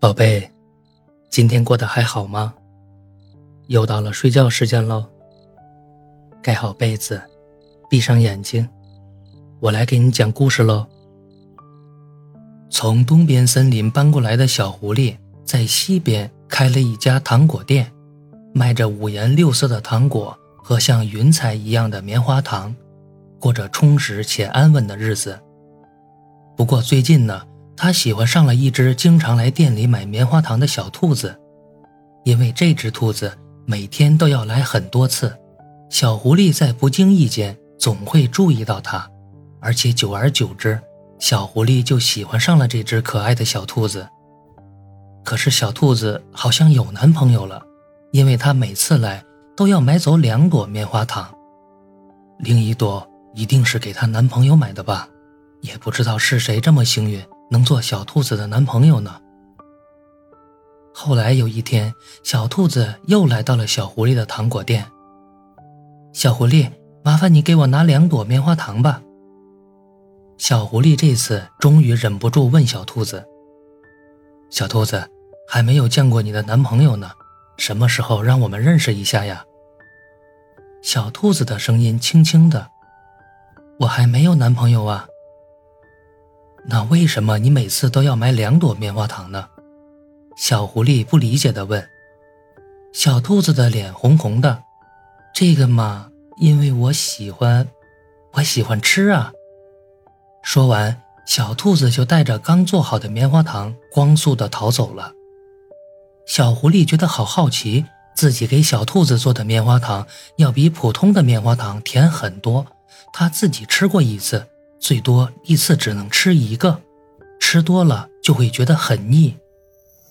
宝贝，今天过得还好吗？又到了睡觉时间喽。盖好被子，闭上眼睛，我来给你讲故事喽。从东边森林搬过来的小狐狸，在西边开了一家糖果店，卖着五颜六色的糖果和像云彩一样的棉花糖，过着充实且安稳的日子。不过最近呢，他喜欢上了一只经常来店里买棉花糖的小兔子，因为这只兔子每天都要来很多次。小狐狸在不经意间总会注意到它，而且久而久之，小狐狸就喜欢上了这只可爱的小兔子。可是小兔子好像有男朋友了，因为它每次来都要买走两朵棉花糖，另一朵一定是给她男朋友买的吧？也不知道是谁这么幸运能做小兔子的男朋友呢。后来有一天，小兔子又来到了小狐狸的糖果店。小狐狸，麻烦你给我拿两朵棉花糖吧。小狐狸这次终于忍不住问小兔子：“小兔子，还没有见过你的男朋友呢，什么时候让我们认识一下呀？”小兔子的声音轻轻的：“我还没有男朋友啊。”那为什么你每次都要买两朵棉花糖呢？小狐狸不理解的问。小兔子的脸红红的。这个嘛，因为我喜欢，我喜欢吃啊。说完，小兔子就带着刚做好的棉花糖，光速的逃走了。小狐狸觉得好好奇，自己给小兔子做的棉花糖要比普通的棉花糖甜很多。它自己吃过一次，最多一次只能吃一个，吃多了就会觉得很腻。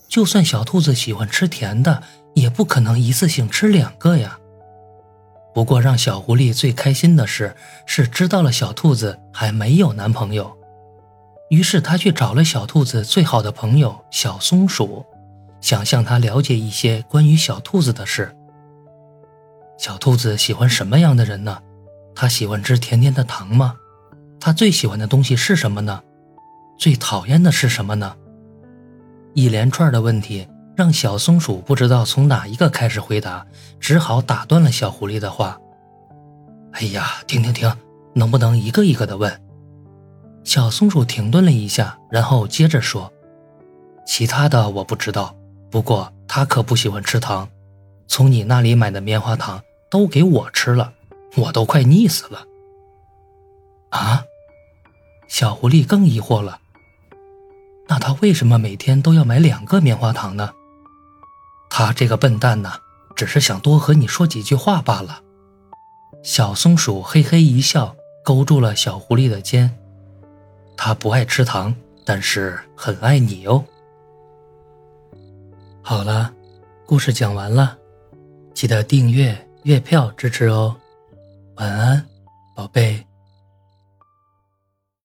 就算小兔子喜欢吃甜的，也不可能一次性吃两个呀。不过，让小狐狸最开心的是，是知道了小兔子还没有男朋友。于是，他去找了小兔子最好的朋友小松鼠，想向他了解一些关于小兔子的事。小兔子喜欢什么样的人呢？他喜欢吃甜甜的糖吗？他最喜欢的东西是什么呢？最讨厌的是什么呢？一连串的问题。让小松鼠不知道从哪一个开始回答，只好打断了小狐狸的话。哎呀，停停停，能不能一个一个的问？小松鼠停顿了一下，然后接着说：“其他的我不知道，不过他可不喜欢吃糖，从你那里买的棉花糖都给我吃了，我都快腻死了。”小狐狸更疑惑了。那他为什么每天都要买两个棉花糖呢？他这个笨蛋呢，只是想多和你说几句话罢了。小松鼠嘿嘿一笑，勾住了小狐狸的肩。他不爱吃糖，但是很爱你哦。好了，故事讲完了，记得订阅、月票支持哦。晚安，宝贝。